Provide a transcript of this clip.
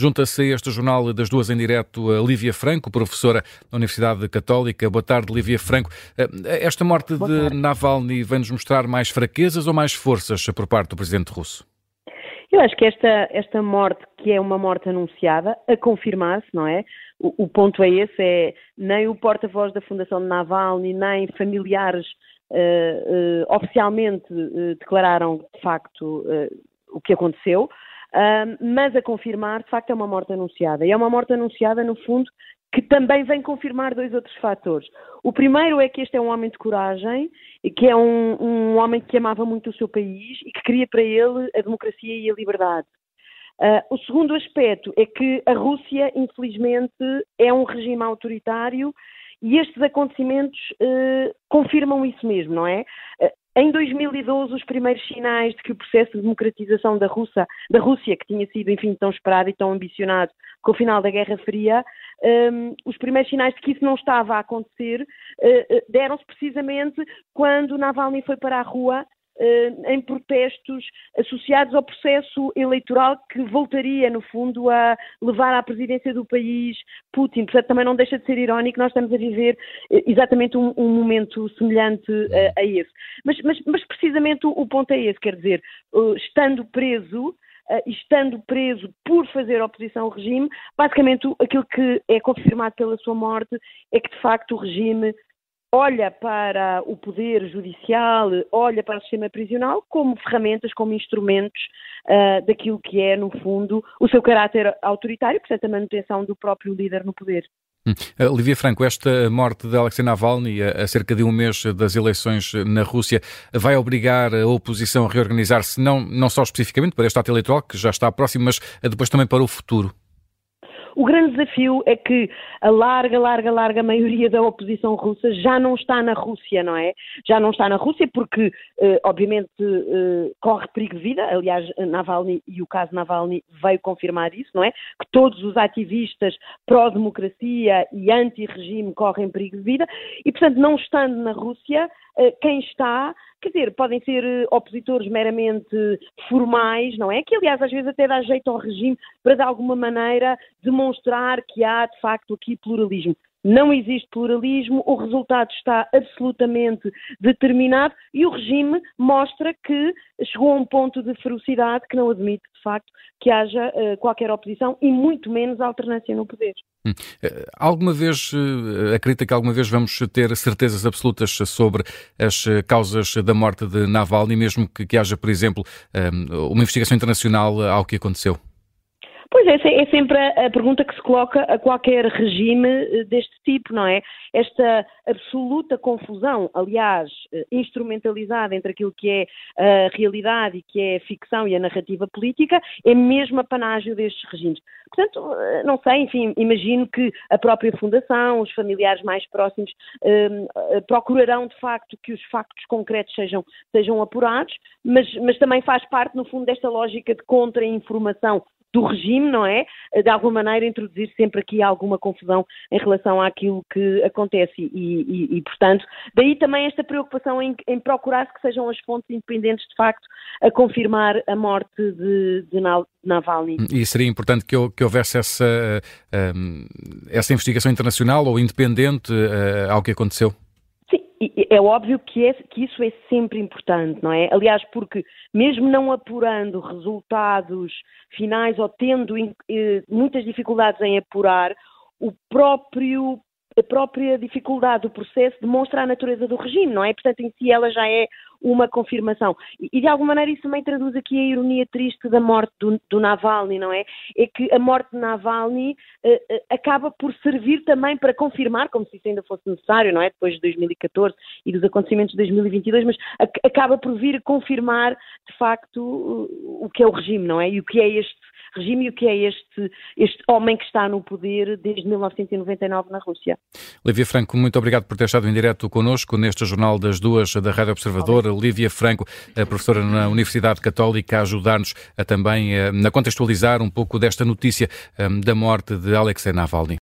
Junta-se a este jornal das duas em direto a Lívia Franco, professora da Universidade Católica. Boa tarde, Lívia Franco. Eh, esta morte de Navalny vem-nos mostrar mais fraquezas ou mais forças por parte do presidente russo? Eu acho que esta, esta morte, que é uma morte anunciada, a confirmar-se, não é? O, o, ponto é esse, é nem o porta-voz da Fundação de Navalny, nem familiares uh, uh, oficialmente uh, declararam de facto o que aconteceu, mas a confirmar, de facto, é uma morte anunciada. E é uma morte anunciada, no fundo, que também vem confirmar dois outros fatores. O primeiro é que este é um homem de coragem, que é um, um homem que amava muito o seu país e que queria para ele a democracia e a liberdade. Uh, o segundo aspecto é que a Rússia, infelizmente, é um regime autoritário e estes acontecimentos uh, confirmam isso mesmo, não é? Uh, em 2012, os primeiros sinais de que o processo de democratização da Rússia, da Rússia que tinha sido, enfim, tão esperado e tão ambicionado com o final da Guerra Fria, um, os primeiros sinais de que isso não estava a acontecer uh, deram-se precisamente quando Navalny foi para a rua em protestos associados ao processo eleitoral que voltaria, no fundo, a levar à presidência do país Putin. Portanto, também não deixa de ser irónico, nós estamos a viver exatamente um, um momento semelhante a esse. Mas, mas, mas precisamente o, o, ponto é esse, quer dizer, estando preso, estando preso por fazer oposição ao regime, basicamente aquilo que é confirmado pela sua morte é que de facto o regime olha para o poder judicial, olha para o sistema prisional como ferramentas, como instrumentos uh, daquilo que é, no fundo, o seu caráter autoritário, portanto, a manutenção do próprio líder no poder. Hum. Olivia Franco, esta morte de Alexei Navalny a, cerca de um mês das eleições na Rússia vai obrigar a oposição a reorganizar-se não, não só especificamente para este ato eleitoral, que já está próximo, mas depois também para o futuro? O grande desafio é que a larga, larga, larga maioria da oposição russa já não está na Rússia, não é? Já não está na Rússia porque, eh, obviamente, eh, corre perigo de vida. Aliás, Navalny e o caso Navalny veio confirmar isso, não é? Que todos os ativistas pró-democracia e anti-regime correm perigo de vida e, portanto, não estando na Rússia, quem está Quer dizer, podem ser eh, opositores meramente formais, não é? Que, aliás, às vezes até dá jeito ao regime para, de alguma maneira, demonstrar que há, de facto, aqui pluralismo. Não existe pluralismo, o resultado está absolutamente determinado e o regime mostra que chegou a um ponto de ferocidade que não admite, de facto, que haja uh, qualquer oposição e muito menos alternância no poder. Hum. Eh, alguma vez, uh, acredita que alguma vez vamos ter certezas absolutas sobre as causas da morte de Navalny, mesmo que, que haja, por exemplo, um, uma investigação internacional ao que aconteceu? Pois é, é sempre a, pergunta que se coloca a qualquer regime eh, deste tipo, não é? Esta absoluta confusão, aliás, eh, instrumentalizada entre aquilo que é a realidade e que é a ficção e a narrativa política, é mesmo a panágio destes regimes. Portanto, eh, não sei, enfim, imagino que a própria Fundação, os familiares mais próximos, eh, procurarão de facto que os factos concretos sejam, sejam apurados, mas, mas também faz parte, no fundo, desta lógica de contra-informação do regime, não é? De alguma maneira introduzir sempre aqui alguma confusão em relação àquilo que acontece e, e, e portanto, daí também esta preocupação em, em procurar que sejam as fontes independentes de facto a confirmar a morte de, de Navalny. E seria importante que, que houvesse essa, eh, essa investigação internacional ou independente eh, ao que aconteceu? É óbvio que, é, que, isso é sempre importante, não é? Aliás, porque mesmo não apurando resultados finais ou tendo eh, muitas dificuldades em apurar, o próprio a própria dificuldade do processo demonstra a natureza do regime, não é? Portanto, em si ela já é uma confirmação. E, de alguma maneira isso também traduz aqui a ironia triste da morte do, do Navalny, não é? É que a morte de Navalny uh, acaba por servir também para confirmar, como se isso ainda fosse necessário, não é? Depois de 2014 e dos acontecimentos de 2022, mas acaba por vir confirmar, de facto, o que é o regime, não é? E o que é este regime e o que é este, este homem que está no poder desde 1999 na Rússia. Lívia Franco, muito obrigado por ter estado em direto connosco neste Jornal das Duas da Rádio Observador. Lívia Franco, professora na Universidade Católica, a ajudar-nos a também a contextualizar um pouco desta notícia da morte de Alexei Navalny.